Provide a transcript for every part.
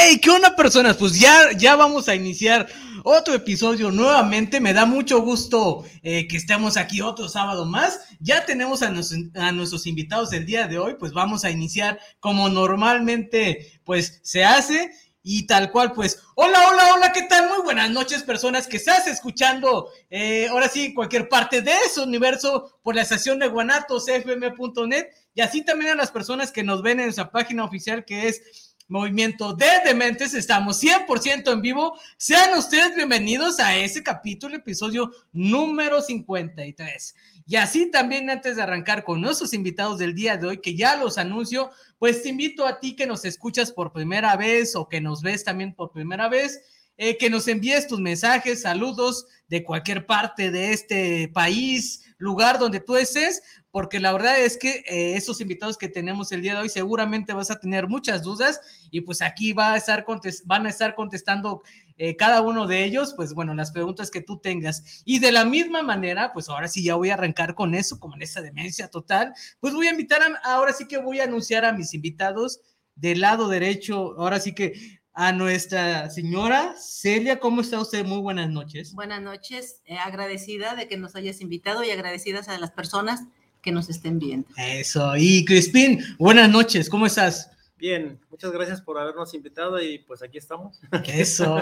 Hey, ¿qué onda personas? Pues ya, ya vamos a iniciar otro episodio nuevamente. Me da mucho gusto eh, que estemos aquí otro sábado más. Ya tenemos a, a, nuestros invitados del día de hoy. Pues vamos a iniciar como normalmente pues se hace. Y tal cual, pues, hola, hola, hola, ¿qué tal? Muy buenas noches, personas que estás escuchando, eh, ahora sí, cualquier parte de ese universo por la estación de guanatosfm.net y así también a las personas que nos ven en nuestra página oficial que es Movimiento de Dementes. Estamos 100% en vivo. Sean ustedes bienvenidos a ese capítulo, episodio número 53. Y así también antes de arrancar con nuestros invitados del día de hoy, que ya los anuncio, pues te invito a ti que nos escuchas por primera vez o que nos ves también por primera vez, eh, que nos envíes tus mensajes, saludos de cualquier parte de este país, lugar donde tú estés, porque la verdad es que eh, invitados que tenemos el día de hoy seguramente vas a tener muchas dudas y pues aquí va a estar van a estar contestando eh, cada uno de ellos, pues bueno, las preguntas que tú tengas. Y de la misma manera, pues ahora sí ya voy a arrancar con eso, como en esa demencia total, pues voy a invitar, a, ahora sí que voy a anunciar a mis invitados del lado derecho, ahora sí que a nuestra señora Celia. ¿Cómo está usted? Muy buenas noches. Buenas noches, eh, agradecida de que nos hayas invitado y agradecidas a las personas que nos estén viendo. Eso, y Crispín, buenas noches, ¿cómo estás? Bien, muchas gracias por habernos invitado y pues aquí estamos. Eso.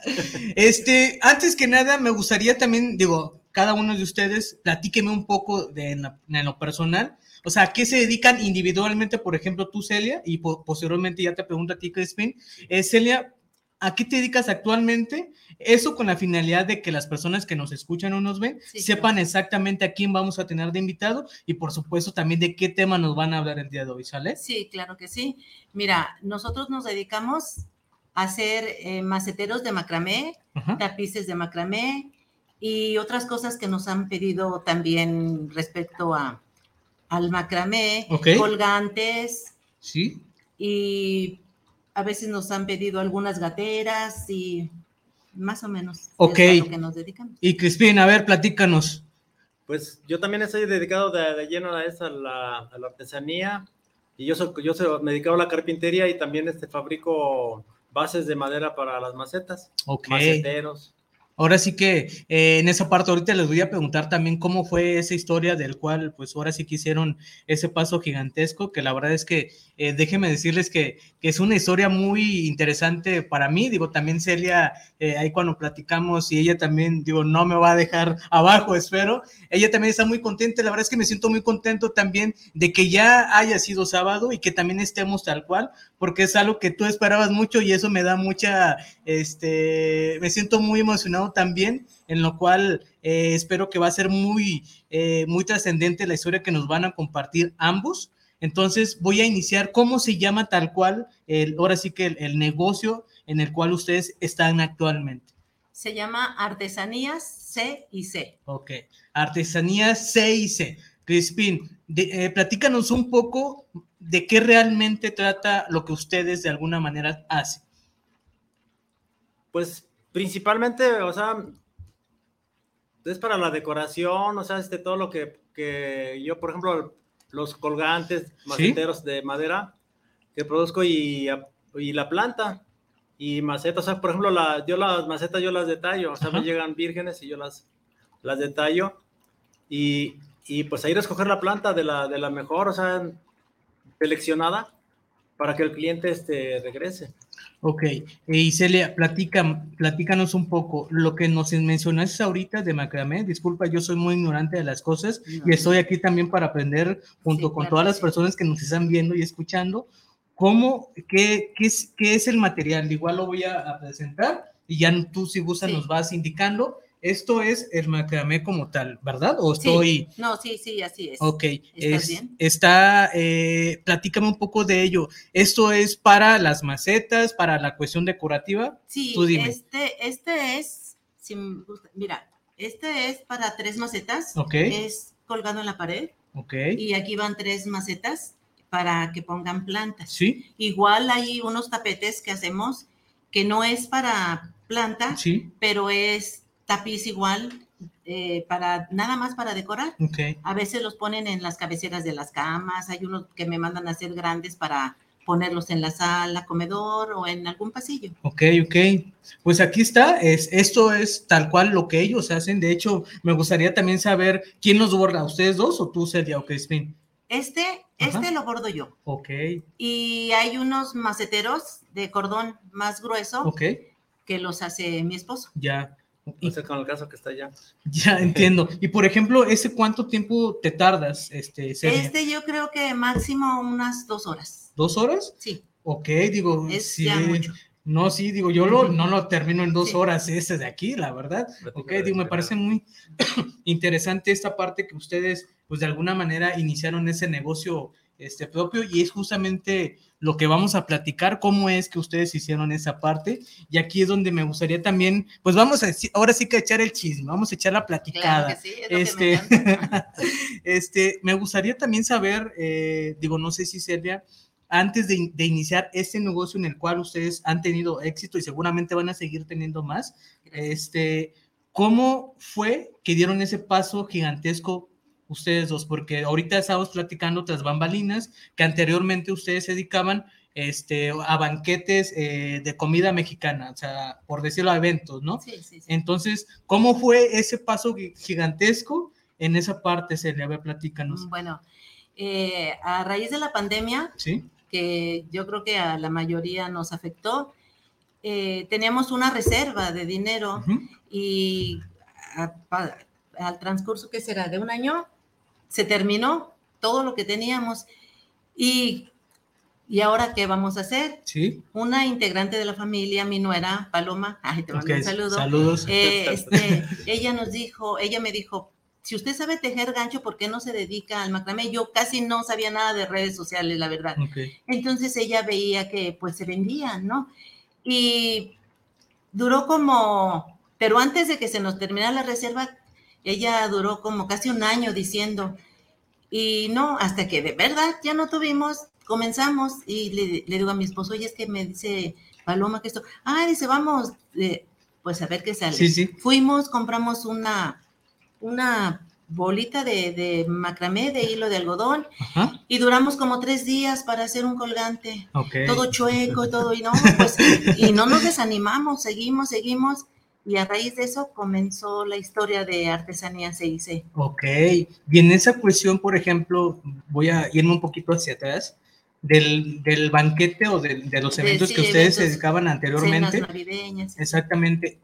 este, antes que nada, me gustaría también, digo, cada uno de ustedes, platíqueme un poco de en lo personal o sea, ¿a qué se dedican individualmente, por ejemplo, tú, Celia? Y posteriormente ya te pregunto a ti, Crispin. Eh, Celia, ¿a qué te dedicas actualmente? Eso con la finalidad de que las personas que nos escuchan o nos ven sepan exactamente a quién vamos a tener de invitado y por supuesto también de qué tema nos van a hablar el día de hoy, ¿sale? Sí, claro que sí. Mira, nosotros nos dedicamos a hacer eh, maceteros de macramé, tapices de macramé y otras cosas que nos han pedido también respecto a, al macramé, colgantes. Sí. Y a veces nos han pedido algunas gateras y más o menos ok es a lo que nos dedicamos. Y Crispín, a ver, platícanos. Pues yo también estoy dedicado de, lleno a esa, la, a la artesanía. Y yo, soy, yo soy, me dedicado a la carpintería y también este, fabrico bases de madera para las macetas. Ok. Maceteros. Ahora sí que eh, en esa parte ahorita les voy a preguntar también cómo fue esa historia del cual pues ahora sí que hicieron ese paso gigantesco, que la verdad es que eh, déjenme decirles que, que, es una historia muy interesante para mí, digo, también Celia, eh, ahí cuando platicamos y ella también, digo, no me va a dejar abajo, espero, ella también está muy contenta, la verdad es que me siento muy contento también de que ya haya sido sábado y que también estemos tal cual, porque es algo que tú esperabas mucho y eso me da mucha, este, me siento muy emocionado también, en lo cual eh, espero que va a ser muy, muy trascendente la historia que nos van a compartir ambos. Entonces voy a iniciar cómo se llama tal cual, el, ahora sí que el, negocio en el cual ustedes están actualmente. Se llama Artesanías C y C. Ok, Artesanías C y C. Crispín, eh, platícanos un poco de qué realmente trata lo que ustedes de alguna manera hacen. Pues principalmente, o sea, es para la decoración, o sea, este, todo lo que, que yo, por ejemplo, los colgantes, maceteros de madera que produzco y, y, la planta y macetas. O sea, por ejemplo, la, yo las macetas yo las detallo, o sea, me llegan vírgenes y yo las, las detallo. Y, y pues a ir a escoger la planta de la, de la mejor, o sea, seleccionada para que el cliente este, regrese. Ok, y Celia, platica, platícanos un poco lo que nos mencionaste ahorita de macramé. Disculpa, yo soy muy ignorante de las cosas y estoy aquí también para aprender junto con todas las personas que nos están viendo y escuchando cómo, qué, qué, es, qué es el material. Igual lo voy a, presentar y ya tú si gustas nos vas indicando esto es el macramé como tal, ¿verdad? ¿O estoy...? No, sí, sí, así es. Ok. ¿Estás bien? Está, eh, platícame un poco de ello. ¿Esto es para las macetas, para la cuestión decorativa? Sí, Este, este es, mira, este es para tres macetas. Ok. Es colgado en la pared. Ok. Y aquí van tres macetas para que pongan plantas. Sí. Igual hay unos tapetes que hacemos que no es para planta, sí. pero es tapiz igual, eh, para nada más para decorar. A veces los ponen en las cabeceras de las camas, hay unos que me mandan a hacer grandes para ponerlos en la sala, comedor o en algún pasillo. Ok, ok. Pues aquí está, es, esto es tal cual lo que ellos hacen. De hecho, me gustaría también saber quién los borda, ustedes dos o tú, Celia o Crispin. Este, este lo bordo yo. Ok. Y hay unos maceteros de cordón más grueso Ok. que los hace mi esposo. Ya. Y, con el caso que está allá. Ya entiendo. Y por ejemplo, ¿ese cuánto tiempo te tardas? Este, este yo creo que máximo unas dos horas. ¿Dos horas? Sí. Ok, digo, es sí. Ya mucho. No, sí, digo, yo lo, no lo termino en dos horas ese de aquí, la verdad. Ok, digo, me parece muy interesante esta parte que ustedes, pues de alguna manera iniciaron ese negocio este propio y es justamente lo que vamos a platicar, cómo es que ustedes hicieron esa parte. Y aquí es donde me gustaría también, pues vamos a decir, ahora sí que echar el chisme, vamos a echar la platicada. este, me, este, me gustaría también saber, eh, digo, no sé si Silvia, antes de, de, iniciar este negocio en el cual ustedes han tenido éxito y seguramente van a seguir teniendo más, este, ¿cómo fue que dieron ese paso gigantesco ustedes dos, porque ahorita estamos platicando tras bambalinas que anteriormente ustedes se dedicaban este, a banquetes eh, de comida mexicana, o sea, por decirlo, a eventos, ¿no? Sí, sí, sí. Entonces, ¿cómo fue ese paso gigantesco en esa parte, Celia? A ver, platícanos. Bueno, eh, a raíz de la pandemia, ¿Sí? que yo creo que a la mayoría nos afectó, eh, teníamos una reserva de dinero y al transcurso que será de un año, se terminó todo lo que teníamos. Y, ¿y ahora qué vamos a hacer? Sí. Una integrante de la familia, mi nuera, Paloma, ay, te mando un saludo. Saludos. Eh, este, ella nos dijo, ella me dijo, si usted sabe tejer gancho, ¿por qué no se dedica al macramé? Yo casi no sabía nada de redes sociales, la verdad. Entonces ella veía que pues se vendían, ¿no? Y duró como, pero antes de que se nos terminara la reserva, ella duró como casi un año diciendo, y no, hasta que de verdad ya no tuvimos, comenzamos y le, digo a mi esposo, oye, es que me dice Paloma que esto, ah, dice, vamos, eh, pues a ver qué sale. Sí, sí. Fuimos, compramos una, una bolita de, macramé, de hilo de algodón, y duramos como tres días para hacer un colgante. Todo chueco, todo, y no, pues, y no nos desanimamos, seguimos, seguimos, y a raíz de eso comenzó la historia de artesanía CIC. Ok, y en esa cuestión, por ejemplo, voy a irme un poquito hacia atrás, del, del banquete o de, de los eventos que ustedes se dedicaban anteriormente. navideñas. Exactamente.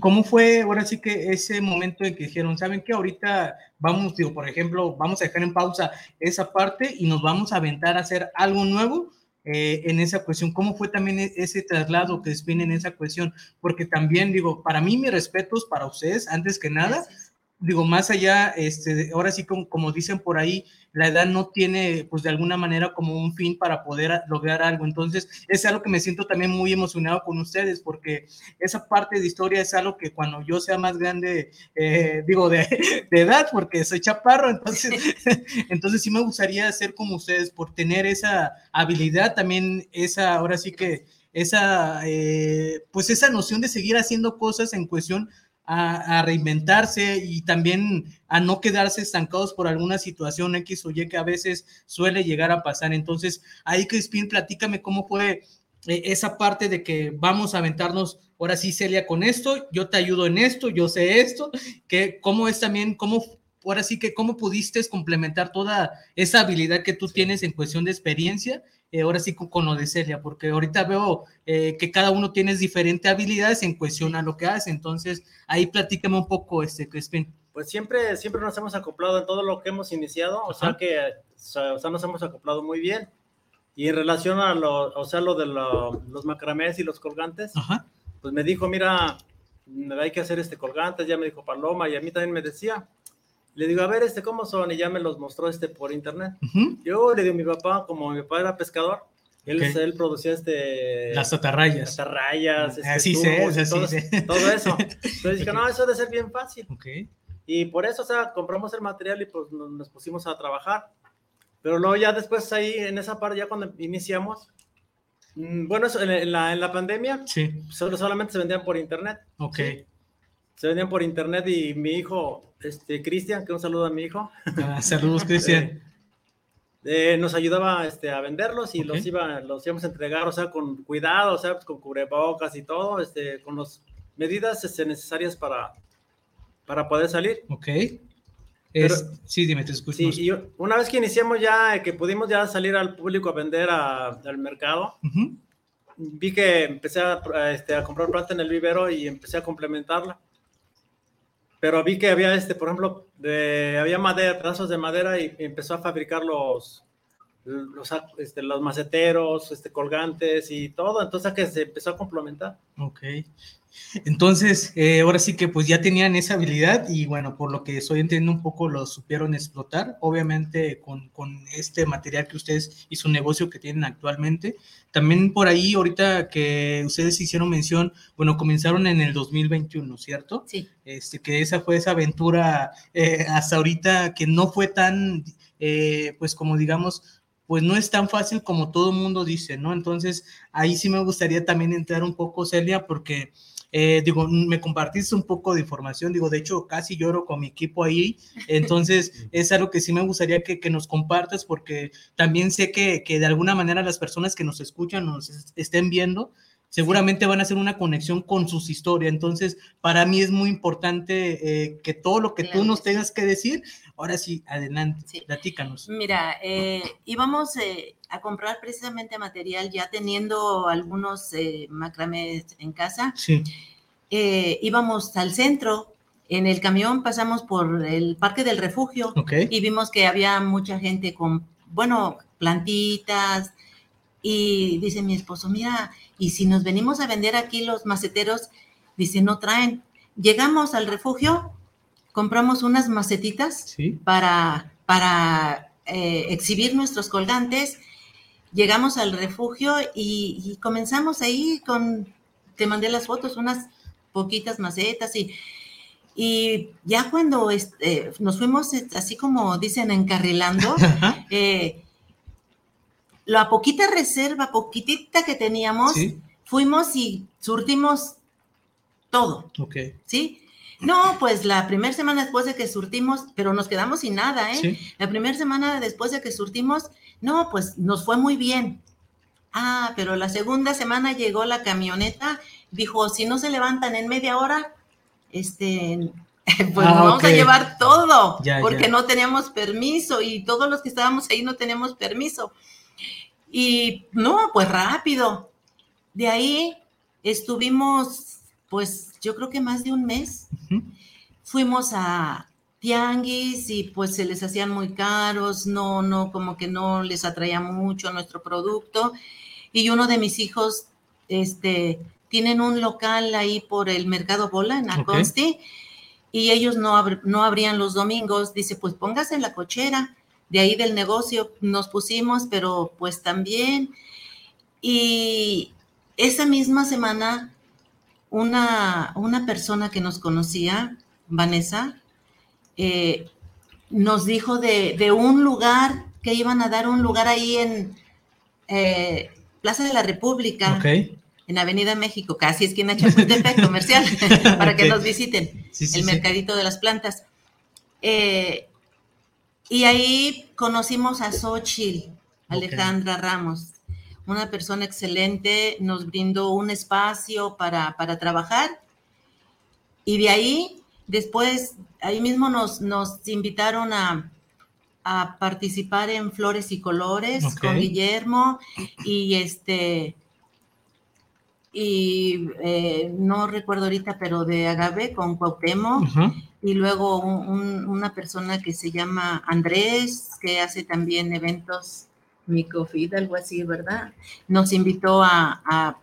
¿Cómo fue ahora sí que ese momento en que dijeron, saben que ahorita vamos, digo, por ejemplo, vamos a dejar en pausa esa parte y nos vamos a aventar a hacer algo nuevo? Eh, en esa cuestión. ¿Cómo fue también e-, ese traslado que viene en esa cuestión? Porque también digo, para mí mis respetos para ustedes, antes que nada, digo, más allá, este, ahora sí como, como, dicen por ahí, la edad no tiene, pues de alguna manera como un fin para poder lograr algo. Entonces, es algo que me siento también muy emocionado con ustedes, porque esa parte de historia es algo que cuando yo sea más grande, eh, digo, de, de, edad, porque soy chaparro, entonces, entonces sí me gustaría ser como ustedes, por tener esa habilidad, también esa, ahora sí que esa, eh, pues esa noción de seguir haciendo cosas en cuestión a, reinventarse y también a no quedarse estancados por alguna situación X o Y que a veces suele llegar a pasar. Entonces, ahí Crispin, platícame cómo fue eh, esa parte de que vamos a aventarnos, ahora sí, Celia, con esto, yo te ayudo en esto, yo sé esto, que cómo es también, cómo ahora sí que cómo pudiste complementar toda esa habilidad que tú tienes en cuestión de experiencia, eh, ahora sí con, lo de Celia, porque ahorita veo eh, que cada uno tiene diferentes habilidades en cuestión a lo que hace, entonces ahí platícame un poco, este, Crispin. Pues siempre, siempre nos hemos acoplado en todo lo que hemos iniciado, o sea que o sea, nos hemos acoplado muy bien. Y en relación a lo, o sea, lo de los macramés y los colgantes, pues me dijo, mira, hay que hacer este colgante, ya me dijo Paloma y a mí también me decía. Le digo, a ver, este, ¿cómo son? Y ya me los mostró este por internet. Yo le digo a mi papá, como mi papá era pescador, él, él producía este... Las atarrayas. Las atarrayas. Este, así sé, todo, todo, eso. Entonces dije, no, eso debe ser bien fácil. Okay. Y por eso, o sea, compramos el material y pues nos, pusimos a trabajar. Pero luego ya después ahí, en esa parte, ya cuando iniciamos, mm, bueno, en la, en la pandemia, sí. solo, solamente se vendían por internet. Ok. Se vendían por internet y mi hijo, este, Cristian, que un saludo a mi hijo. Ah, saludos, Cristian. Eh, nos ayudaba este, a venderlos y los, iba, los íbamos a entregar, o sea, con cuidado, o sea, pues, con cubrebocas y todo, este, con las medidas este, necesarias para, para poder salir. Ok. sí, dime, te escucho. Sí, y una vez que iniciamos ya, que pudimos ya salir al público a vender al mercado, vi que empecé a, este, a comprar planta en el vivero y empecé a complementarla pero vi que había, este, por ejemplo, de, había madera, pedazos de madera y empezó a fabricar los, los, este, los maceteros, este, colgantes y todo, entonces que se empezó a complementar. Ok. Entonces, eh, ahora sí que pues ya tenían esa habilidad y bueno, por lo que estoy entendiendo un poco lo supieron explotar, obviamente con, con, este material que ustedes y su negocio que tienen actualmente. También por ahí, ahorita que ustedes hicieron mención, bueno, comenzaron en el 2021, ¿cierto? Sí. Este, que esa fue esa aventura eh, hasta ahorita que no fue tan, eh, pues como digamos, pues no es tan fácil como todo el mundo dice, ¿no? Entonces, ahí sí me gustaría también entrar un poco, Celia, porque eh, digo, me compartiste un poco de información, digo, de hecho casi lloro con mi equipo ahí, entonces es algo que sí me gustaría que, que nos compartas porque también sé que, que, de alguna manera las personas que nos escuchan, nos estén viendo, seguramente van a hacer una conexión con sus historias. Entonces, para mí es muy importante eh, que todo lo que tú nos tengas que decir, ahora sí, adelante, sí. platícanos. Mira, eh, íbamos a comprar precisamente material ya teniendo algunos eh, macramés en casa. Sí. Eh, íbamos al centro, en el camión pasamos por el Parque del Refugio y vimos que había mucha gente con, bueno, plantitas. Y dice mi esposo, mira, y si nos venimos a vender aquí los maceteros, dice, no traen. Llegamos al refugio, compramos unas macetitas para, para eh, exhibir nuestros colgantes llegamos al refugio y, comenzamos ahí con, te mandé las fotos, unas poquitas macetas y, y ya cuando este, nos fuimos así como dicen encarrilando, eh, la poquita reserva, poquitita que teníamos, fuimos y surtimos todo. Ok. ¿Sí? No, pues la primera semana después de que surtimos, pero nos quedamos sin nada, ¿eh? La primera semana después de que surtimos, no, pues nos fue muy bien. Ah, pero la segunda semana llegó la camioneta, dijo, si no se levantan en media hora, este, pues ah, vamos a llevar todo, porque no teníamos permiso y todos los que estábamos ahí no teníamos permiso. Y no, pues rápido. De ahí estuvimos, pues yo creo que más de un mes. Fuimos a, tianguis y pues se les hacían muy caros, no, no, como que no les atraía mucho nuestro producto. Y uno de mis hijos, este, tienen un local ahí por el Mercado Bola en Aconsti y ellos no, no abrían los domingos. Dice, pues póngase en la cochera. De ahí del negocio nos pusimos, pero pues también. Y esa misma semana, una, una persona que nos conocía, Vanessa, eh, nos dijo de, un lugar que iban a dar un lugar ahí en eh, Plaza de la República, en Avenida México, casi esquina Chapultepec, comercial, para que nos visiten, el mercadito de las plantas. Eh, y ahí conocimos a Xochitl, Alejandra Ramos, una persona excelente, nos brindó un espacio para, para trabajar. Y de ahí Después, ahí mismo nos, nos invitaron a, a participar en Flores y Colores con Guillermo y este y eh, no recuerdo ahorita, pero de Agave con Cuauhtémoc. Y luego una persona que se llama Andrés, que hace también eventos Micofid, algo así, ¿verdad? Nos invitó a,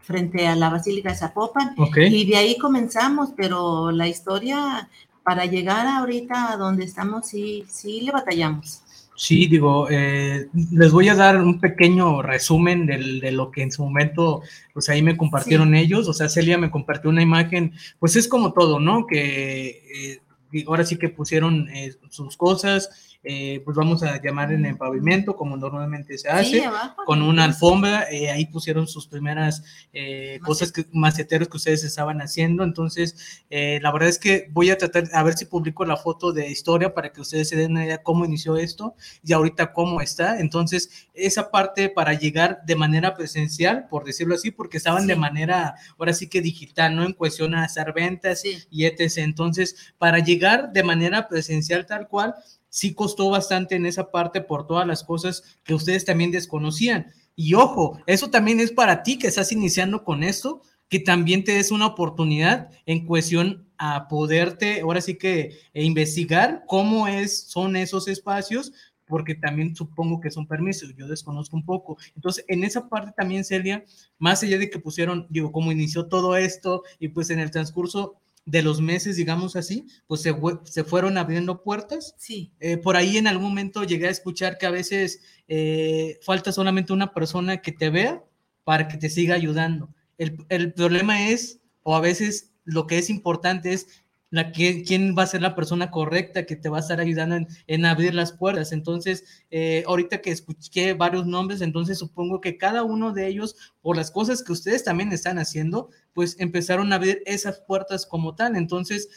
frente a la Basílica de Zapopan y de ahí comenzamos, pero la historia para llegar ahorita a donde estamos sí, sí le batallamos. Sí, digo, eh, les voy a dar un pequeño resumen de lo que en su momento, pues ahí me compartieron ellos, o sea, Celia me compartió una imagen, pues es como todo, ¿no? Que eh, ahora sí que pusieron eh, sus cosas, eh, pues vamos a llamar en el pavimento, como normalmente se hace, con una alfombra, eh, ahí pusieron sus primeras eh, cosas, que, maceteros que ustedes estaban haciendo, entonces la verdad es que voy a tratar, a ver si publico la foto de historia para que ustedes se den una idea cómo inició esto y ahorita cómo está, entonces esa parte para llegar de manera presencial, por decirlo así, porque estaban de manera, ahora sí que digital, ¿no? En cuestión a hacer ventas y etc. Entonces, para llegar de manera presencial tal cual, sí costó bastante en esa parte por todas las cosas que ustedes también desconocían. Y ojo, eso también es para ti que estás iniciando con esto, que también te des una oportunidad en cuestión a poderte, ahora sí que e investigar cómo es, son esos espacios, porque también supongo que son permisos, yo desconozco un poco. Entonces, en esa parte también, Celia, más allá de que pusieron, digo, cómo inició todo esto y pues en el transcurso de los meses, digamos así, pues se, se fueron abriendo puertas. Sí. Eh, por ahí en algún momento llegué a escuchar que a veces eh, falta solamente una persona que te vea para que te siga ayudando. El, el problema es, o a veces lo que es importante es la que, quién va a ser la persona correcta que te va a estar ayudando en, abrir las puertas. Entonces, eh, ahorita que escuché varios nombres, entonces supongo que cada uno de ellos, por las cosas que ustedes también están haciendo, pues empezaron a abrir esas puertas como tal. Entonces,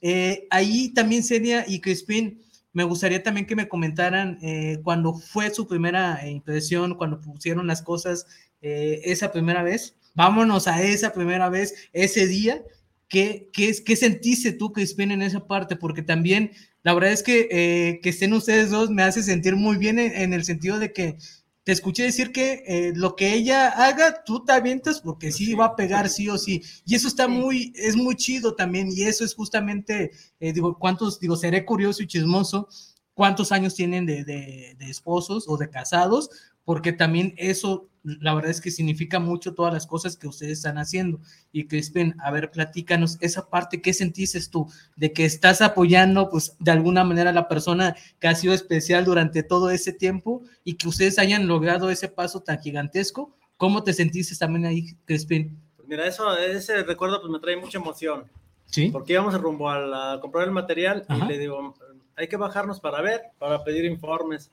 eh, ahí también sería, y Crispin, me gustaría también que me comentaran eh, cuando fue su primera impresión, cuando pusieron las cosas esa primera vez. Vámonos a esa primera vez, ese día ¿Qué, qué, qué sentiste tú, Crispin, en esa parte? Porque también, la verdad es que eh, que estén ustedes dos me hace sentir muy bien en, el sentido de que te escuché decir que eh, lo que ella haga, tú te avientas porque sí va a pegar sí o sí. Y eso está muy, es muy chido también. Y eso es justamente, eh, digo, ¿cuántos, digo, seré curioso y chismoso, cuántos años tienen de, de, de esposos o de casados? Porque también eso la verdad es que significa mucho todas las cosas que ustedes están haciendo. Y Crispin, a ver, platícanos esa parte, ¿qué sentiste tú de que estás apoyando, pues, de alguna manera a la persona que ha sido especial durante todo ese tiempo y que ustedes hayan logrado ese paso tan gigantesco? ¿Cómo te sentiste también ahí, Crispin? Pues mira, eso, ese recuerdo pues me trae mucha emoción. Sí. Porque íbamos rumbo a, comprar el material y le digo, hay que bajarnos para ver, para pedir informes.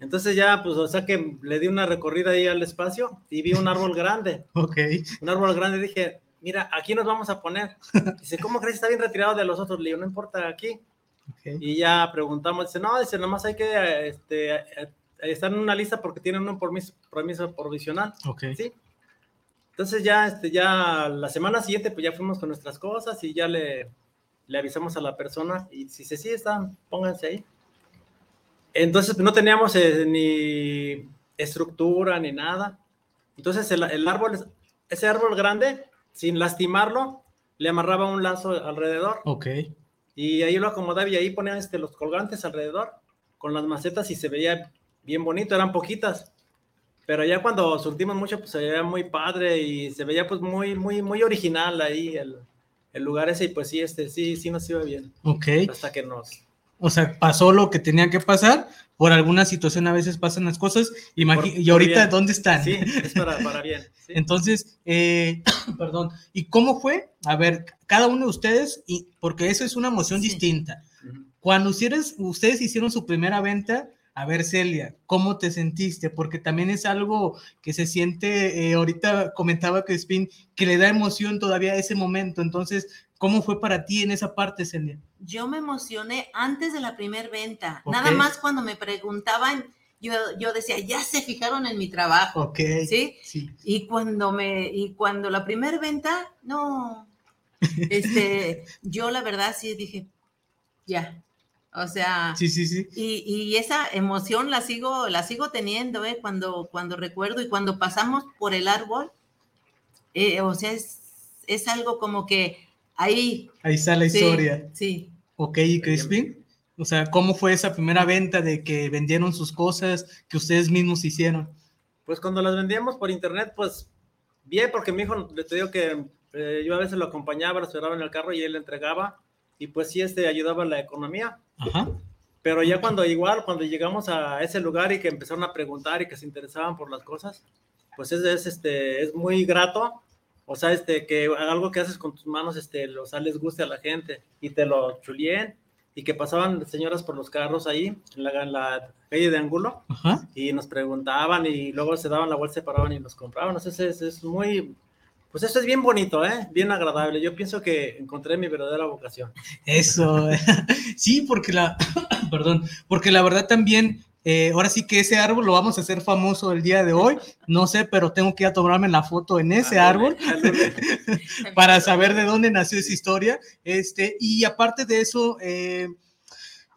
Entonces ya, pues, o sea que le di una recorrida ahí al espacio y vi un árbol grande. ok. Un árbol grande. Dije, mira, aquí nos vamos a poner. Dice, ¿cómo crees? Está bien retirado de los otros. Le digo, no importa, aquí. Y ya preguntamos, dice, no, dice, nomás hay que este, estar en una lista porque tienen un permiso, permiso provisional. Ok. Sí. Entonces ya, este, ya la semana siguiente, pues ya fuimos con nuestras cosas y ya le, le avisamos a la persona y si se sí están, pónganse ahí. Entonces no teníamos eh, ni estructura ni nada. Entonces el, árbol, ese árbol grande, sin lastimarlo, le amarraba un lazo alrededor. Ok. Y ahí lo acomodaba y ahí ponían este, los colgantes alrededor con las macetas y se veía bien bonito, eran poquitas. Pero ya cuando surtimos mucho, pues se veía muy padre y se veía pues muy, muy, muy original ahí el, el lugar ese y pues sí, este, sí, sí nos iba bien. Ok. Hasta que nos, o sea, pasó lo que tenía que pasar, por alguna situación a veces pasan las cosas, y ahorita, ¿dónde están? Sí, es para, bien. Entonces, eh, perdón, ¿y cómo fue? A ver, cada uno de ustedes, y, porque eso es una emoción distinta. Cuando ustedes, ustedes hicieron su primera venta, a ver, Celia, ¿cómo te sentiste? Porque también es algo que se siente, eh, ahorita comentaba Crispin, que le da emoción todavía a ese momento. Entonces, ¿cómo fue para ti en esa parte, Celia? Yo me emocioné antes de la primera venta. Nada más cuando me preguntaban, yo, yo decía, ya se fijaron en mi trabajo. Ok. ¿sí? ¿sí? Y cuando me, y cuando la primera venta, no, Este, yo la verdad sí dije, ya, o sea, sí, sí, sí. Y, y, esa emoción la sigo, la sigo teniendo, ¿eh? Cuando, cuando recuerdo y cuando pasamos por el árbol, eh, o sea, es, es, algo como que ahí. Ahí está la historia. Sí. Ok, ¿y Crispin? O sea, ¿cómo fue esa primera venta de que vendieron sus cosas que ustedes mismos hicieron? Pues cuando las vendíamos por internet, pues bien, porque mi hijo, te digo que eh, yo a veces lo acompañaba, lo esperaba en el carro y él le entregaba y pues sí, este ayudaba a la economía. Ajá. Pero ya cuando igual, cuando llegamos a ese lugar y que empezaron a preguntar y que se interesaban por las cosas, pues es, es este, es muy grato. O sea, este, que algo que haces con tus manos, este, o sea, les guste a la gente y te lo chulien y que pasaban señoras por los carros ahí en la, en la calle de Angulo Ajá. y nos preguntaban y luego se daban la vuelta, se paraban y nos compraban. O sea, es, es muy, pues esto es bien bonito, ¿eh? Bien agradable. Yo pienso que encontré mi verdadera vocación. Eso, sí, porque la, perdón, porque la verdad también, eh, ahora sí que ese árbol lo vamos a hacer famoso el día de hoy. No sé, pero tengo que ir a tomarme la foto en ese árbol para saber de dónde nació esa historia. Este, y aparte de eso, eh,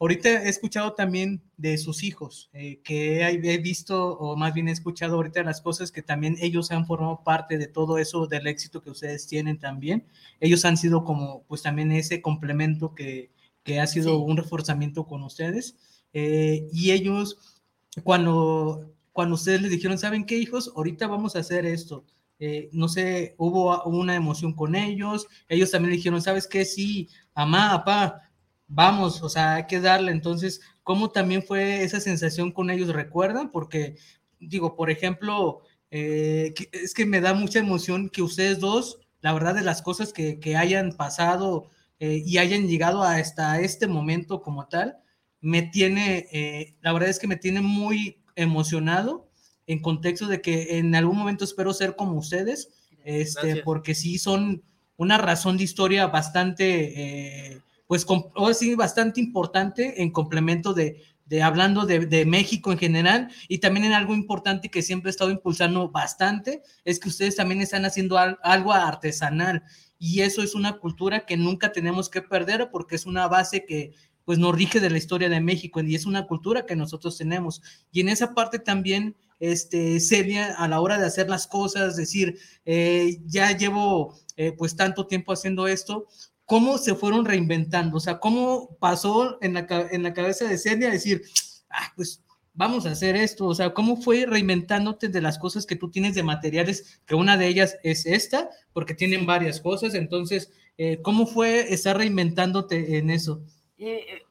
Ahorita he escuchado también de sus hijos, eh, que he visto, o más bien he escuchado ahorita las cosas que también ellos han formado parte de todo eso, del éxito que ustedes tienen también. Ellos han sido como, pues también ese complemento que, que ha sido un reforzamiento con ustedes. Eh, y ellos, cuando, cuando ustedes les dijeron, ¿saben qué, hijos? Ahorita vamos a hacer esto. Eh, no sé, hubo una emoción con ellos. Ellos también dijeron, ¿sabes qué? Sí, mamá, papá, vamos, o sea, hay que darle. Entonces, ¿cómo también fue esa sensación con ellos? ¿Recuerdan? Porque, digo, por ejemplo, eh, es que me da mucha emoción que ustedes dos, la verdad de las cosas que, hayan pasado eh, y hayan llegado hasta este momento como tal, me tiene, eh, la verdad es que me tiene muy emocionado en contexto de que en algún momento espero ser como ustedes, este, porque sí son una razón de historia bastante pues ahora sí bastante importante en complemento de, de hablando de, de, México en general y también en algo importante que siempre he estado impulsando bastante, es que ustedes también están haciendo algo artesanal y eso es una cultura que nunca tenemos que perder porque es una base que pues nos rige de la historia de México y es una cultura que nosotros tenemos. Y en esa parte también, este, Celia, a la hora de hacer las cosas, decir, eh, ya llevo eh, pues tanto tiempo haciendo esto, cómo se fueron reinventando, o sea, cómo pasó en la, en la cabeza de Celia decir, ah, pues vamos a hacer esto, o sea, cómo fue reinventándote de las cosas que tú tienes de materiales, que una de ellas es esta, porque tienen varias cosas, entonces, eh, ¿cómo fue estar reinventándote en eso? Eh,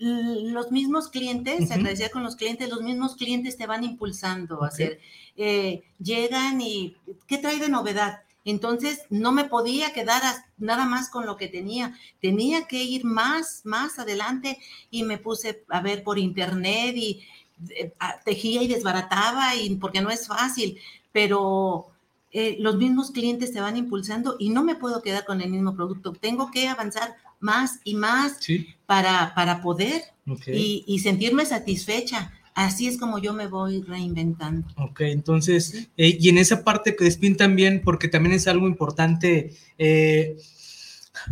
los mismos clientes, se decía con los clientes, los mismos clientes te van impulsando a hacer, eh, llegan y, ¿qué trae de novedad? Entonces, no me podía quedar nada más con lo que tenía. Tenía que ir más, más adelante y me puse a ver por internet y eh, tejía y desbarataba y porque no es fácil, pero eh, los mismos clientes te van impulsando y no me puedo quedar con el mismo producto. Tengo que avanzar más y más para, para poder y, y sentirme satisfecha Así es como yo me voy reinventando. Ok, entonces, eh, y en esa parte, Crespin, también, porque también es algo importante, eh,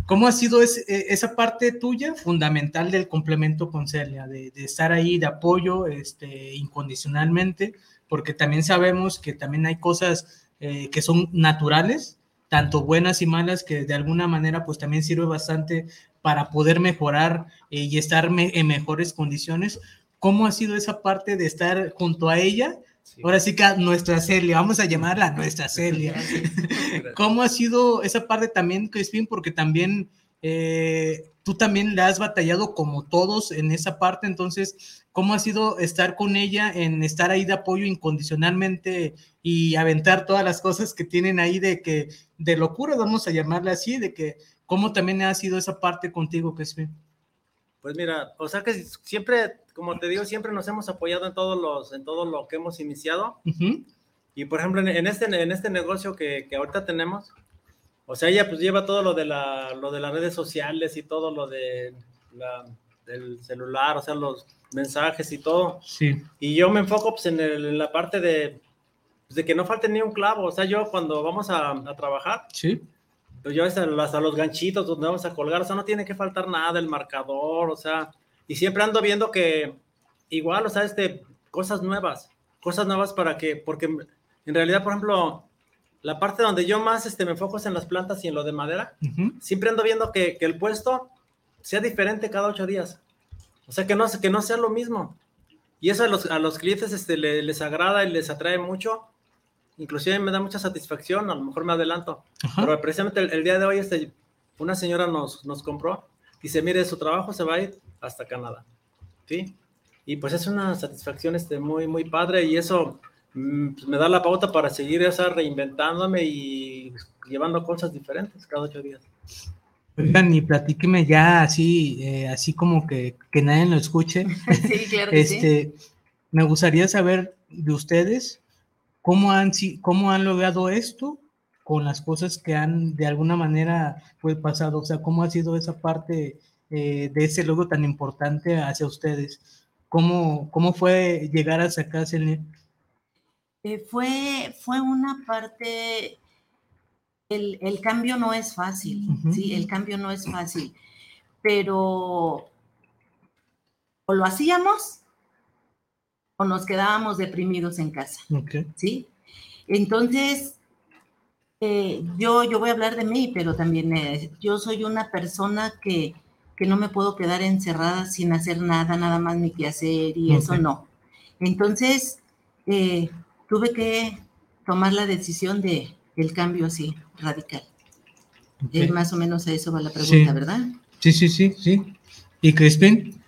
¿cómo ha sido eh, esa parte tuya fundamental del complemento con Celia, de, estar ahí de apoyo este, incondicionalmente? Porque también sabemos que también hay cosas que son naturales, tanto buenas y malas, que de alguna manera pues también sirve bastante para poder mejorar y estar en mejores condiciones, ¿Cómo ha sido esa parte de estar junto a ella? Ahora sí que nuestra Celia, vamos a llamarla nuestra Celia. ¿Cómo ha sido esa parte también, Crispin? Porque también eh, tú también la has batallado como todos en esa parte, entonces, ¿cómo ha sido estar con ella en estar ahí de apoyo incondicionalmente y aventar todas las cosas que tienen ahí de que, de locura, vamos a llamarla así, de que, ¿cómo también ha sido esa parte contigo, Crispin? Pues mira, o sea que siempre como te digo, siempre nos hemos apoyado en todos los, en todo lo que hemos iniciado. Y por ejemplo, en, este, en este negocio que, que, ahorita tenemos, o sea, ella pues lleva todo lo de, la, lo de las redes sociales y todo lo de la, del celular, o sea, los mensajes y todo. Sí. Y yo me enfoco pues en, el, en la parte de, pues, de que no falte ni un clavo. O sea, yo cuando vamos a, a trabajar, sí. pues yo hasta, hasta los ganchitos donde vamos a colgar, o sea, no tiene que faltar nada, el marcador, o sea, y siempre ando viendo que igual, o sea, este, cosas nuevas, cosas nuevas para que, porque en realidad, por ejemplo, la parte donde yo más este, me enfoco es en las plantas y en lo de madera, siempre ando viendo que, que, el puesto sea diferente cada ocho días, o sea, que no, que no sea lo mismo. Y eso a los, a los clientes este, les, les agrada y les atrae mucho inclusive me da mucha satisfacción, a lo mejor me adelanto, pero precisamente el, día de hoy este, una señora nos, nos compró, dice, mire, su trabajo se va a ir hasta Canadá, ¿sí? Y pues es una satisfacción este, muy, muy padre y eso mm, pues, me da la pauta para seguir esa reinventándome y llevando cosas diferentes cada ocho días. Oigan, y platíqueme ya así, eh, así como que, que, nadie lo escuche. Sí, claro que este, Me gustaría saber de ustedes ¿Cómo han, cómo han logrado esto con las cosas que han de alguna manera fue pasado? O sea, ¿cómo ha sido esa parte eh, de ese logro tan importante hacia ustedes? ¿Cómo, cómo fue llegar a sacarse eh, fue, fue una parte, el, el, cambio no es fácil, sí, el cambio no es fácil, pero o lo hacíamos o nos quedábamos deprimidos en casa. ¿Sí? Entonces, eh, yo, yo voy a hablar de mí, pero también eh, yo soy una persona que, que, no me puedo quedar encerrada sin hacer nada, nada más mi quehacer y eso no. Entonces, eh, tuve que tomar la decisión de el cambio así, radical. más o menos a eso va la pregunta, ¿verdad? Sí, sí, sí, sí. ¿Y Crispin?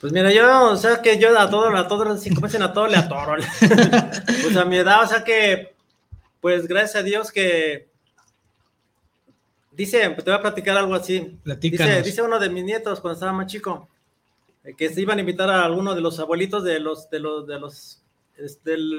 Pues mira, yo, o sea, que yo a todo, a todo, si comiencen a todo le atoro. pues a mi edad, o sea que, pues gracias a Dios que, dice, te voy a platicar algo así. Dice, dice uno de mis nietos cuando estaba más chico, eh, que se iban a invitar a alguno de los abuelitos de los, de los, de los,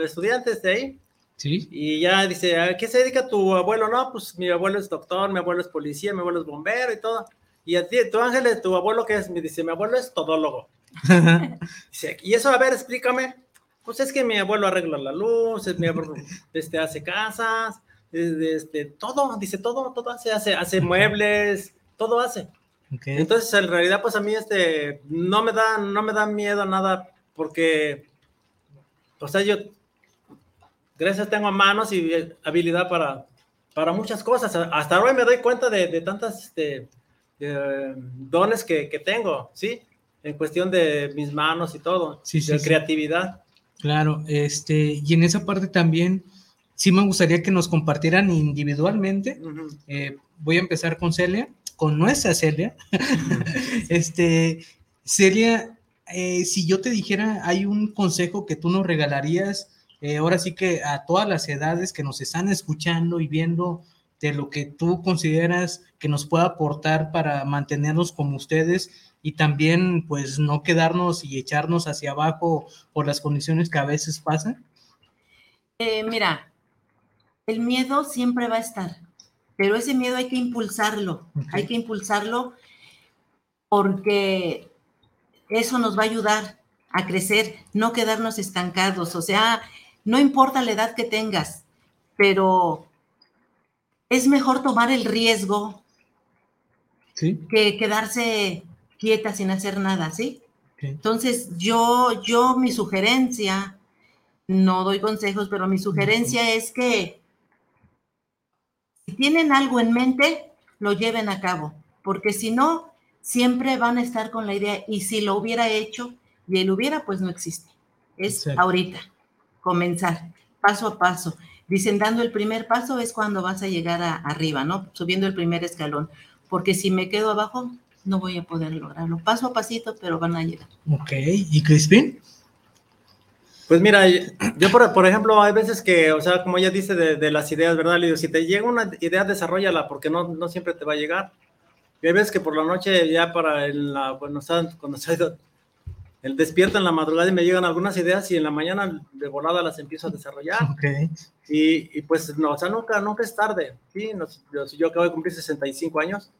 estudiantes de ahí. Sí. Y ya dice, ¿a qué se dedica tu abuelo? No, pues mi abuelo es doctor, mi abuelo es policía, mi abuelo es bombero y todo. Y a ti, tu ángel, tu abuelo, ¿qué es? Me dice, mi abuelo es todólogo. y eso, a ver, explícame. Pues es que mi abuelo arregla la luz, mi abuelo este, hace casas, este, todo, dice todo, todo hace, hace, hace muebles, todo hace. Entonces, en realidad, pues a mí este, no me da, no me da miedo nada, porque, o sea, yo, gracias tengo manos y habilidad para, para muchas cosas. Hasta hoy me doy cuenta de, de tantas este, dones que, que, tengo, ¿sí? en cuestión de mis manos y todo, sí, de creatividad. Claro, este, y en esa parte también sí me gustaría que nos compartieran individualmente. Eh, voy a empezar con Celia, con nuestra Celia. este, Celia, eh, si yo te dijera, hay un consejo que tú nos regalarías, eh, ahora sí que a todas las edades que nos están escuchando y viendo de lo que tú consideras que nos pueda aportar para mantenernos como ustedes y también pues no quedarnos y echarnos hacia abajo por las condiciones que a veces pasan? Eh, mira, el miedo siempre va a estar, pero ese miedo hay que impulsarlo, hay que impulsarlo porque eso nos va a ayudar a crecer, no quedarnos estancados, o sea, no importa la edad que tengas, pero es mejor tomar el riesgo que quedarse quieta sin hacer nada, ¿sí? Entonces, yo, yo, mi sugerencia, no doy consejos, pero mi sugerencia es que si tienen algo en mente, lo lleven a cabo, porque si no, siempre van a estar con la idea, y si lo hubiera hecho, y él hubiera, pues no existe. Es ahorita, comenzar, paso a paso. Dicen, dando el primer paso es cuando vas a llegar arriba, ¿no? Subiendo el primer escalón, porque si me quedo abajo, no voy a poder lograrlo. Paso a pasito, pero van a llegar. Ok, ¿y Crispin? Pues mira, yo por, por, ejemplo, hay veces que, o sea, como ella dice de, las ideas, ¿verdad? Le digo, si te llega una idea, desarrollala, porque no, no siempre te va a llegar. Y hay veces que por la noche, ya para el, la, bueno, cuando se el despierto en la madrugada y me llegan algunas ideas y en la mañana de volada las empiezo a desarrollar. Okay. Y, y, pues, no, o sea, nunca, nunca es tarde. Sí, yo, yo acabo de cumplir 65 años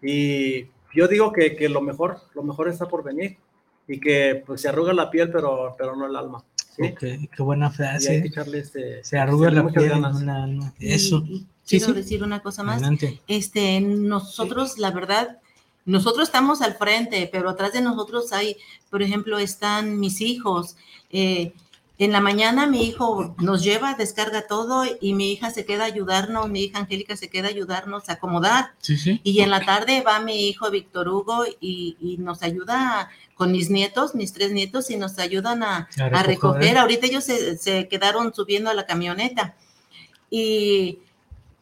y yo digo que, lo mejor, lo mejor está por venir y que pues se arruga la piel, pero, pero no el alma. qué buena frase. hay que echarle este, Se arruga la piel. Eso. quiero decir una cosa más. Este, nosotros, la verdad, nosotros estamos al frente, pero atrás de nosotros hay, por ejemplo, están mis hijos. Eh, en la mañana mi hijo nos lleva, descarga todo y mi hija se queda a ayudarnos, mi hija Angélica se queda a ayudarnos a acomodar. Y en la tarde va mi hijo Víctor Hugo y, nos ayuda con mis nietos, mis tres nietos, y nos ayudan a, recoger. Ahorita ellos se, se, quedaron subiendo a la camioneta. Y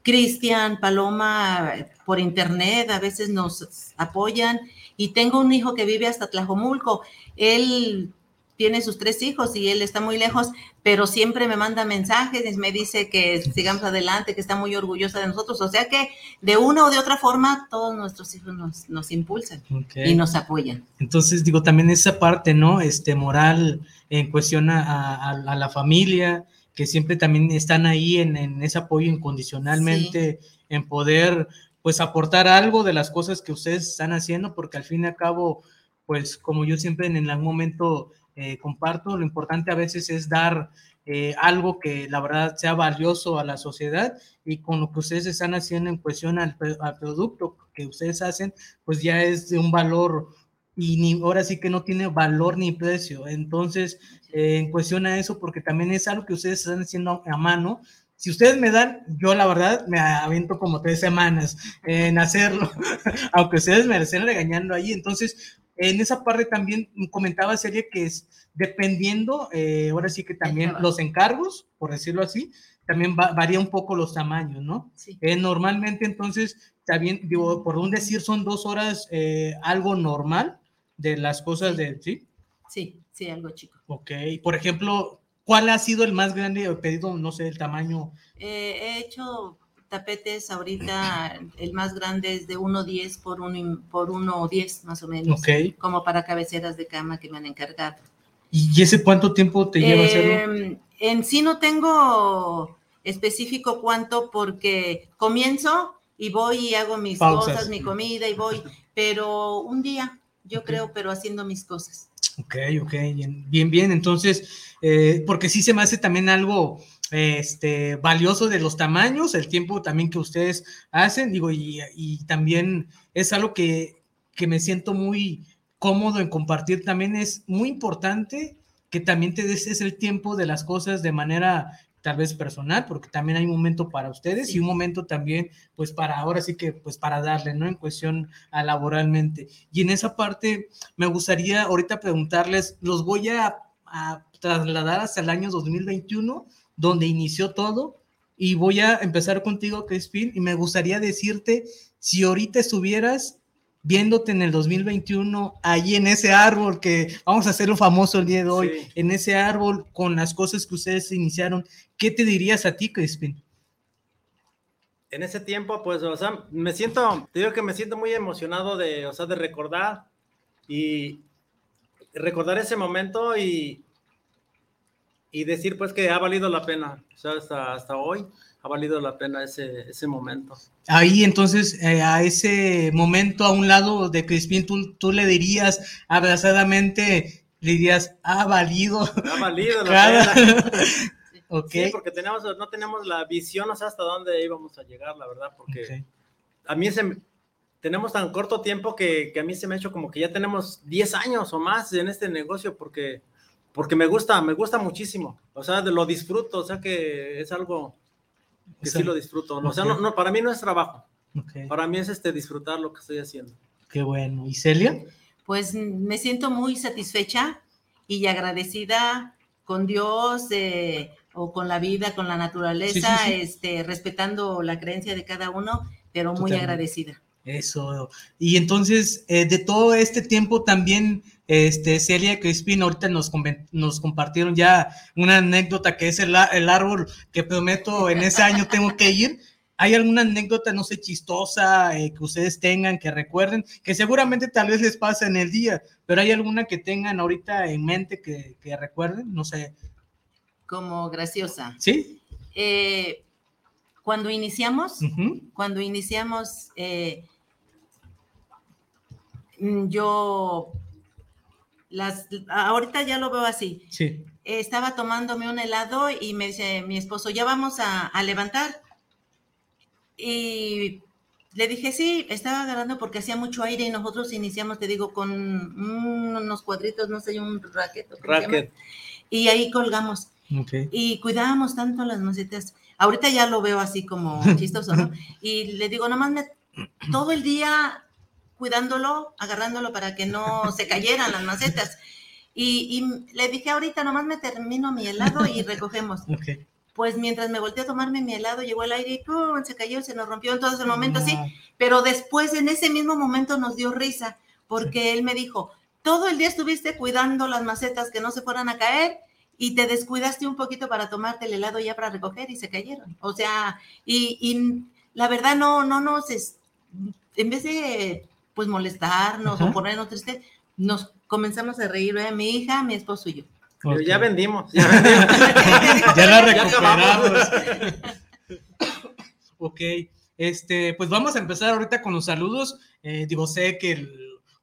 Cristian, Paloma, por internet a veces nos apoyan. Y tengo un hijo que vive hasta Tlajomulco. Él tiene sus tres hijos y él está muy lejos, pero siempre me manda mensajes y me dice que sigamos adelante, que está muy orgullosa de nosotros. O sea que de una o de otra forma todos nuestros hijos nos, impulsan y nos apoyan. Entonces, digo, también esa parte, ¿no? Este moral en cuestión a, la familia, que siempre también están ahí en, ese apoyo incondicionalmente, en poder pues aportar algo de las cosas que ustedes están haciendo, porque al fin y al cabo, pues como yo siempre en algún momento eh, comparto, lo importante a veces es dar eh, algo que la verdad sea valioso a la sociedad y con lo que ustedes están haciendo en cuestión al, producto que ustedes hacen, pues ya es de un valor y ni, ahora sí que no tiene valor ni precio. Entonces, eh, en cuestión a eso, porque también es algo que ustedes están haciendo a mano, si ustedes me dan, yo la verdad me aviento como tres semanas en hacerlo, aunque ustedes me estén regañando ahí. Entonces, en esa parte también comentaba serie que es dependiendo, eh, ahora sí que también los encargos, por decirlo así, también varía un poco los tamaños, ¿no? Sí. Eh, normalmente entonces, también, digo, por un decir, son dos horas eh, algo normal de las cosas de, ¿sí? Sí, sí, algo chico. Ok, por ejemplo, ¿cuál ha sido el más grande pedido, no sé, el tamaño? he hecho tapetes ahorita el más grande es de 1.10 por 1 por 1.10 más o menos. Como para cabeceras de cama que me han encargado. ¿Y ese cuánto tiempo te lleva hacerlo? Em, en sí no tengo específico cuánto porque comienzo y voy y hago mis cosas, mi comida y voy, pero un día, yo creo, pero haciendo mis cosas. Ok, ok, bien, bien, Entonces, eh, porque sí se me hace también algo este, valioso de los tamaños, el tiempo también que ustedes hacen, digo, y, también es algo que, que, me siento muy cómodo en compartir, también. Es muy importante que también te des el tiempo de las cosas de manera tal vez personal, porque también hay un momento para ustedes y un momento también, pues para ahora sí que, pues para darle, ¿no? En cuestión a laboralmente. Y en esa parte me gustaría ahorita preguntarles, los voy a, a trasladar hasta el año 2021 donde inició todo. Y voy a empezar contigo, Crispin, y me gustaría decirte, si ahorita estuvieras viéndote en el 2021, ahí en ese árbol que vamos a hacerlo famoso el día de hoy, en ese árbol con las cosas que ustedes iniciaron, ¿qué te dirías a ti, Crispin? En ese tiempo, pues, o sea, me siento, te digo que me siento muy emocionado de, o sea, de recordar y recordar ese momento y, y decir pues que ha valido la pena, o sea, hasta, hasta hoy ha valido la pena ese, ese momento. Ahí entonces, eh, a ese momento a un lado de Crispín, tú, tú le dirías abrazadamente, le dirías, ha valido. Ha valido la pena. okay. Sí, porque tenemos, no tenemos la visión, o sea, hasta dónde íbamos a llegar, la verdad, porque a mí se, tenemos tan corto tiempo que, que, a mí se me ha hecho como que ya tenemos 10 años o más en este negocio, porque porque me gusta, me gusta muchísimo. O sea, lo disfruto, o sea que es algo que sí lo disfruto. O sea, no, para mí no es trabajo. Para mí es este disfrutar lo que estoy haciendo. Qué bueno. ¿Y Celia? Pues me siento muy satisfecha y agradecida con Dios eh, o con la vida, con la naturaleza, este, respetando la creencia de cada uno, pero muy agradecida. Eso. Y entonces, eh, de todo este tiempo también este, Celia Crispin ahorita nos, nos compartieron ya una anécdota que es el, árbol que prometo en ese año tengo que ir. ¿Hay alguna anécdota, no sé, chistosa eh, que ustedes tengan, que recuerden, que seguramente tal vez les pasa en el día, pero hay alguna que tengan ahorita en mente que, recuerden? No sé. Como graciosa. Sí. Eh, cuando iniciamos, cuando iniciamos, eh, yo las, ahorita ya lo veo así. Sí. estaba tomándome un helado y me dice mi esposo, ya vamos a, levantar. Y le dije, sí, estaba agarrando porque hacía mucho aire y nosotros iniciamos, te digo, con unos cuadritos, no sé, un raquete. Racket. Y ahí colgamos. Y cuidábamos tanto las macetas. Ahorita ya lo veo así como chistoso, ¿no? Y le digo, nomás me, todo el día cuidándolo, agarrándolo para que no se cayeran las macetas. Y, le dije, ahorita nomás me termino mi helado y recogemos. Pues mientras me volteé a tomarme mi helado, llegó el aire y ¡pum! se cayó, se nos rompió en todo ese momento, sí. Pero después, en ese mismo momento, nos dio risa, porque él me dijo, todo el día estuviste cuidando las macetas que no se fueran a caer y te descuidaste un poquito para tomarte el helado ya para recoger y se cayeron. O sea, y, y la verdad no, no nos, en vez de pues molestarnos o ponernos tristes, nos comenzamos a reír, ¿eh? mi hija, mi esposo y yo. Pero ya vendimos. Ya, vendimos. ya la recuperamos. ok, este, pues vamos a empezar ahorita con los saludos. Eh, digo, sé que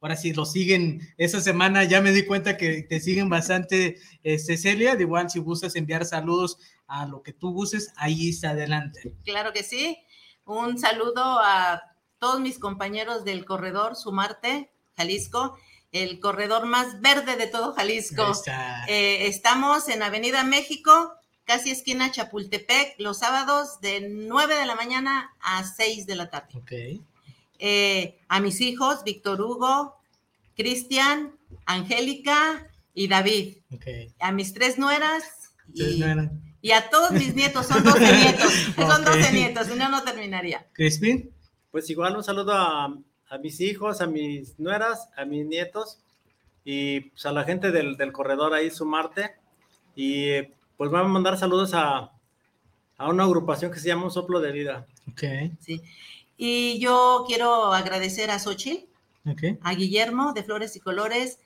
ahora sí lo siguen esa semana, ya me di cuenta que te siguen bastante, este, Celia. De igual, si gustas enviar saludos a lo que tú gustes, ahí está adelante. Claro que sí. Un saludo a todos mis compañeros del corredor Sumarte, Jalisco, el corredor más verde de todo Jalisco. Eh, estamos en Avenida México, casi esquina Chapultepec, los sábados de 9 de la mañana a 6 de la tarde. Eh, a mis hijos, Víctor Hugo, Cristian, Angélica y David. A mis tres nueras. Y, a todos mis nietos, son 12 nietos. Son 12 nietos, si no, no terminaría. Crispin pues igual un saludo a, mis hijos, a mis nueras, a mis nietos y pues a la gente del, corredor ahí, Sumarte. Y pues vamos a mandar saludos a, una agrupación que se llama Un Soplo de Vida. Ok. Sí. Y yo quiero agradecer a Xochitl, a Guillermo de Flores y Colores,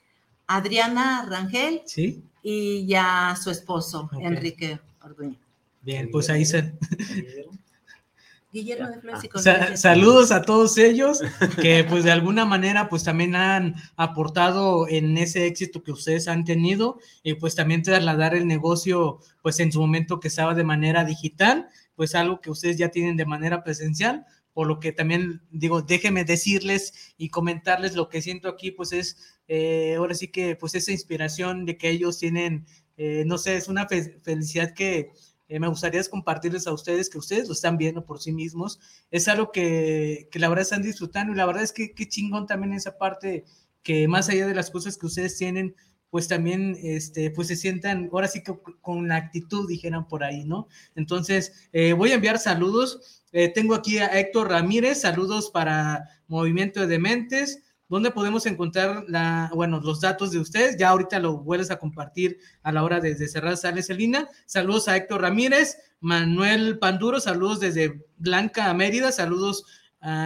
a Adriana Rangel ¿Sí? y a su esposo, Enrique Orduña. Bien, pues ahí se... Guillermo de Flores y Saludos a todos ellos que pues de alguna manera pues también han aportado en ese éxito que ustedes han tenido y pues también trasladar el negocio pues en su momento que estaba de manera digital, pues algo que ustedes ya tienen de manera presencial, por lo que también digo, déjenme decirles y comentarles lo que siento aquí pues es eh, ahora sí que pues esa inspiración de que ellos tienen, eh, no sé, es una felicidad que eh, me gustaría compartirles a ustedes que ustedes lo están viendo por sí mismos. Es algo que, que la verdad están disfrutando y la verdad es que qué chingón también esa parte que más allá de las cosas que ustedes tienen, pues también este, pues se sientan, ahora sí que con la actitud, dijeran por ahí, ¿no? Entonces, eh, voy a enviar saludos. Eh, tengo aquí a Héctor Ramírez, saludos para Movimiento de Dementes. ¿Dónde podemos encontrar la, bueno, los datos de ustedes? Ya ahorita lo vuelves a compartir a la hora de, cerrar Sales Selina. Saludos a Héctor Ramírez, Manuel Panduro, saludos desde Blanca Mérida, saludos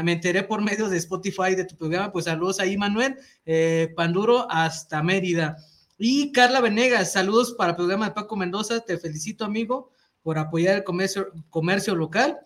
me enteré por medio de Spotify de tu programa, pues saludos ahí, Manuel eh, Panduro hasta Mérida. Y Carla Venegas, saludos para el programa de Paco Mendoza, te felicito, amigo, por apoyar el comercio, local.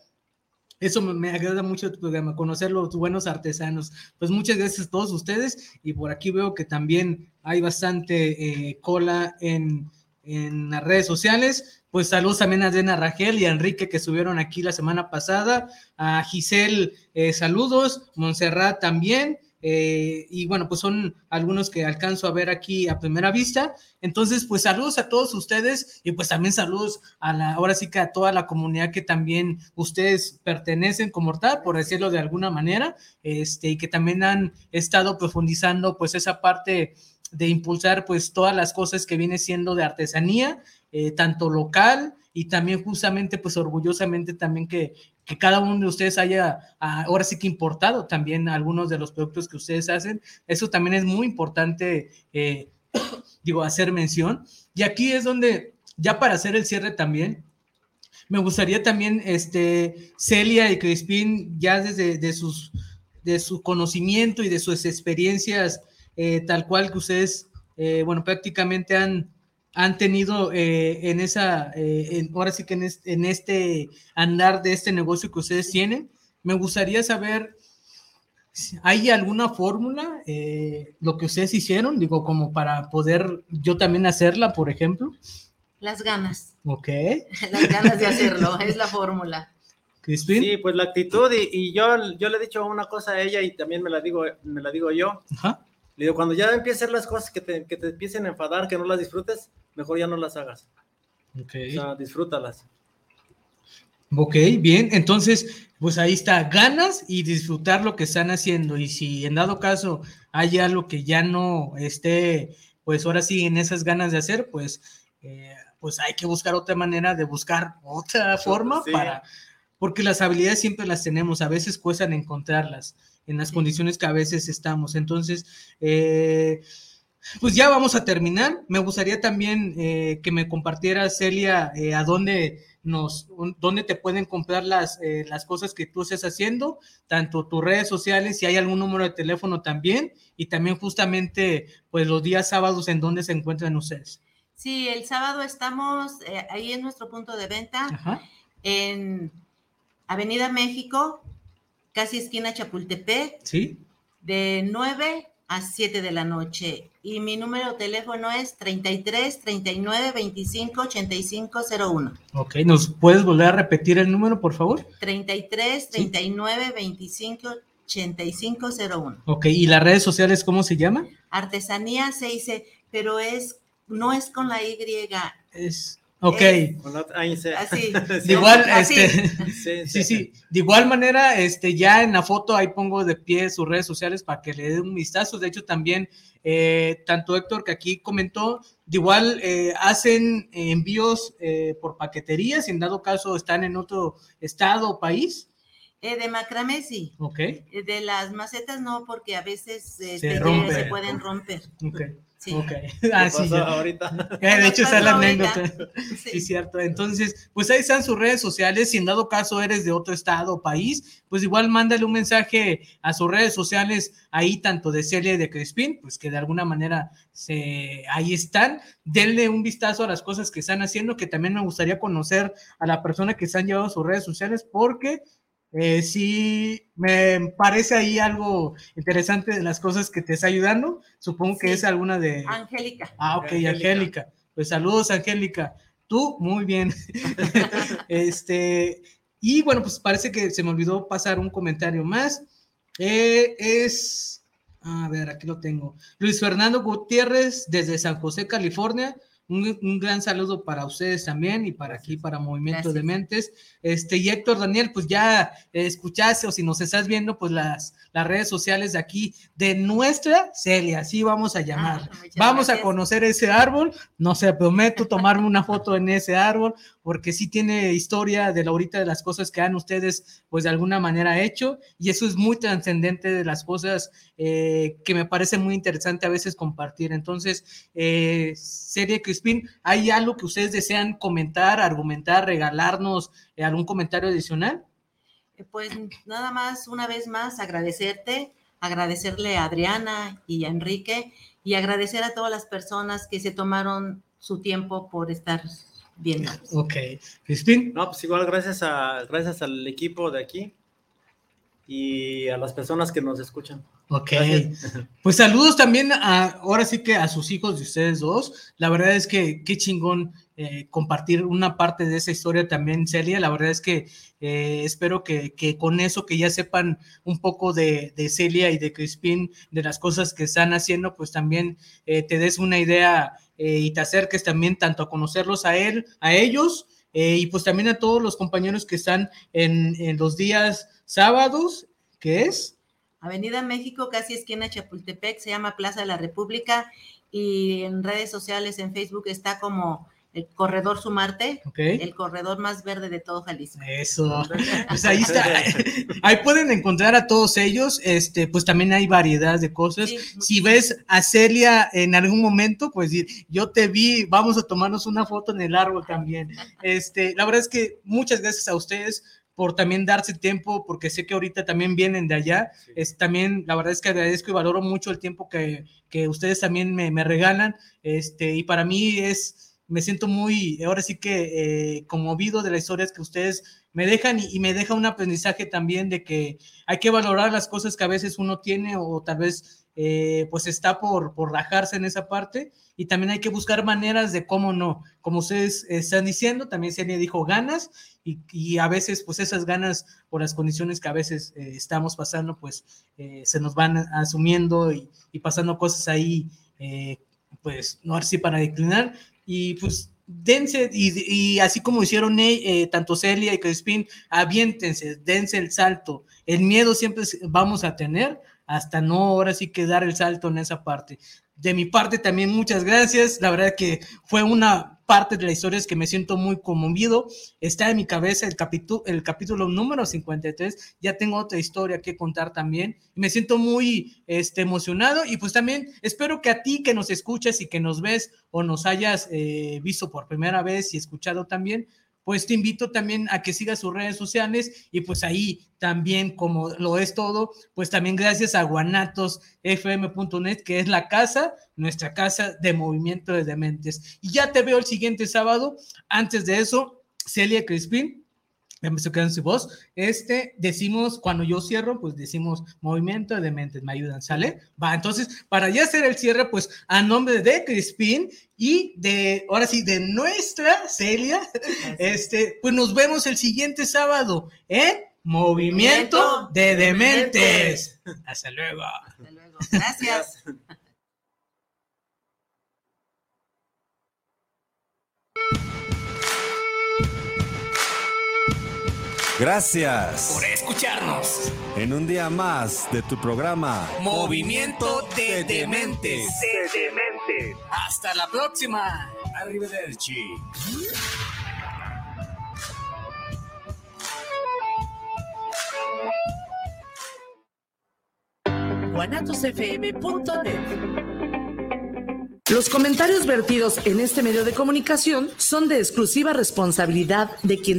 Eso me, agrada mucho tu programa, conocer los buenos artesanos. Pues muchas gracias a todos ustedes y por aquí veo que también hay bastante eh, cola en, en, las redes sociales. Pues saludos también a Dena Rangel y a Enrique que subieron aquí la semana pasada. A Giselle, eh, saludos. Montserrat también. Eh, y bueno, pues son algunos que alcanzo a ver aquí a primera vista. Entonces, pues saludos a todos ustedes y pues también saludos a la, ahora sí que a toda la comunidad que también ustedes pertenecen como tal, por decirlo de alguna manera, este, y que también han estado profundizando pues esa parte de impulsar pues todas las cosas que viene siendo de artesanía, eh, tanto local y también justamente pues orgullosamente también que, que cada uno de ustedes haya ah, ahora sí que importado también algunos de los productos que ustedes hacen. Eso también es muy importante, eh, digo, hacer mención. Y aquí es donde, ya para hacer el cierre también, me gustaría también, este, Celia y Crispín, ya desde de sus, de su conocimiento y de sus experiencias, eh, tal cual que ustedes, eh, bueno, prácticamente han han tenido eh, en esa, eh, ahora sí que en este, andar de este negocio que ustedes tienen. Me gustaría saber ¿Hay alguna fórmula, eh, lo que ustedes hicieron, digo, como para poder yo también hacerla, por ejemplo? Las ganas. Ok. Las ganas de hacerlo, es la fórmula. Crispin. Sí, pues la actitud y, yo, yo le he dicho una cosa a ella y también me la digo, me la digo yo. Ajá. Le digo, cuando ya hacer las cosas que te, que te empiecen a enfadar, que no las disfrutes, mejor ya no las hagas. Ok. O sea, disfrútalas. Ok, bien. Entonces, pues ahí está, ganas y disfrutar lo que están haciendo. Y si en dado caso hay algo que ya no esté, pues ahora sí en esas ganas de hacer, pues, eh, pues hay que buscar otra manera de buscar otra forma para, porque las habilidades siempre las tenemos, a veces cuestan encontrarlas en las condiciones que a veces estamos. Entonces, eh, pues ya vamos a terminar. Me gustaría también eh, que me compartiera, Celia, eh, a dónde nos, dónde te pueden comprar las, las cosas que tú estés haciendo, tanto tus redes sociales, si hay algún número de teléfono también, y también justamente, pues los días sábados en dónde se encuentran ustedes. Sí, el sábado estamos ahí en nuestro punto de venta, en Avenida México, casi esquina Chapultepec. Sí. De 9 a 7 de la noche. Y mi número de teléfono es 33 39 25 85 01. Ok, ¿nos puedes volver a repetir el número, por favor? 33 39 25 85 01. Ok, ¿y las redes sociales cómo se llama? Artesanía se dice, pero es, no es con la Y. Es Ok. así. De igual, este, sí, sí, De igual manera, este, ya en la foto ahí pongo de pie sus redes sociales para que le den un vistazo. De hecho, también, eh, tanto Héctor que aquí comentó, de igual eh, hacen envíos eh, por paquetería, si en dado caso están en otro estado o país. de macramé sí. Ok. De las macetas no, porque a veces se, se pueden romper. Ok. Sí. Ok. Ah, sí, ahorita. Eh, de hecho, esa es la anécdota. Sí. cierto. Entonces, pues ahí están sus redes sociales. Si en dado caso eres de otro estado o país, pues igual mándale un mensaje a sus redes sociales ahí, tanto de Celia y de Crispin, pues que de alguna manera se, ahí están. Denle un vistazo a las cosas que están haciendo, que también me gustaría conocer a la persona que se han llevado a sus redes sociales, porque eh, sí, me parece ahí algo interesante de las cosas que te está ayudando. Supongo que es alguna de... Angélica. Ah, ok, Angélica. Pues saludos, Angélica. Tú, muy bien. este, y bueno, pues parece que se me olvidó pasar un comentario más. Eh, es, a ver, aquí lo tengo. Luis Fernando Gutiérrez desde San José, California. Un, gran saludo para ustedes también y para aquí, para Movimiento de Mentes. Este, y Héctor Daniel, pues ya escuchaste o si nos estás viendo, pues las, las redes sociales de aquí, de nuestra Celia, así vamos a llamar. Ah, vamos a conocer ese árbol, no sé, prometo tomarme una foto en ese árbol, porque sí tiene historia de la ahorita de las cosas que han ustedes, pues de alguna manera hecho, y eso es muy trascendente de las cosas eh, que me parece muy interesante a veces compartir. Entonces, eh, Serie Crispin, ¿hay algo que ustedes desean comentar, argumentar, regalarnos eh, algún comentario adicional? Pues nada más, una vez más, agradecerte, agradecerle a Adriana y a Enrique y agradecer a todas las personas que se tomaron su tiempo por estar bien. Ok. Cristín. No, pues igual gracias, a, gracias al equipo de aquí y a las personas que nos escuchan. Ok. Pues saludos también a, ahora sí que a sus hijos de ustedes dos. La verdad es que qué chingón eh, compartir una parte de esa historia también, Celia. La verdad es que eh, espero que, que, con eso que ya sepan un poco de, de, Celia y de Crispin, de las cosas que están haciendo, pues también eh, te des una idea y te acerques también tanto a conocerlos a él, a ellos, y pues también a todos los compañeros que están en, en los días sábados, que es Avenida México, casi esquina Chapultepec, se llama Plaza de la República y en redes sociales, en Facebook está como el corredor Sumarte, el corredor más verde de todo Jalisco. Eso, pues ahí está, ahí pueden encontrar a todos ellos, este, pues también hay variedad de cosas. si ves a Celia en algún momento, pues yo te vi, vamos a tomarnos una foto en el árbol también. Este, la verdad es que muchas gracias a ustedes por también darse tiempo, porque sé que ahorita también vienen de allá. Es también, la verdad es que agradezco y valoro mucho el tiempo que, que ustedes también me, me regalan, este, y para mí es me siento muy, ahora sí que eh, conmovido de las historias que ustedes me dejan y, me deja un aprendizaje también de que hay que valorar las cosas que a veces uno tiene o tal vez eh, pues está por, por rajarse en esa parte y también hay que buscar maneras de cómo no, como ustedes están diciendo, también Celia dijo ganas y, a veces pues esas ganas por las condiciones que a veces eh, estamos pasando pues eh, se nos van asumiendo y, pasando cosas ahí pues no así para declinar y pues dense, y, así como hicieron eh, tanto Celia y Crispin, aviéntense, dense el salto. El miedo siempre vamos a tener, hasta no ahora sí que dar el salto en esa parte. De mi parte también muchas gracias, la verdad que fue una parte de la historia es que me siento muy conmovido. Está en mi cabeza el, capítulo, el capítulo número 53. Ya tengo otra historia que contar también. Me siento muy este, emocionado y pues también espero que a ti que nos escuchas y que nos ves o nos hayas eh, visto por primera vez y escuchado también, pues te invito también a que sigas sus redes sociales y pues ahí también como lo es todo, pues también gracias a guanatosfm.net que es la casa, nuestra casa de movimiento de dementes. Y ya te veo el siguiente sábado. Antes de eso, Celia Crispin, me estoy quedando su voz. Este, decimos, cuando yo cierro, pues decimos movimiento de mentes, me ayudan, ¿sale? Va, entonces, para ya hacer el cierre, pues a nombre de Crispin y de, ahora sí, de nuestra Celia, este, pues nos vemos el siguiente sábado en Movimiento de Dementes. Hasta luego. Hasta luego. Gracias. Gracias por escucharnos. En un día más de tu programa Movimiento de Dementes. De Dementes. Hasta la próxima. Arrivederci. Los comentarios vertidos en este medio de comunicación son de exclusiva responsabilidad de quienes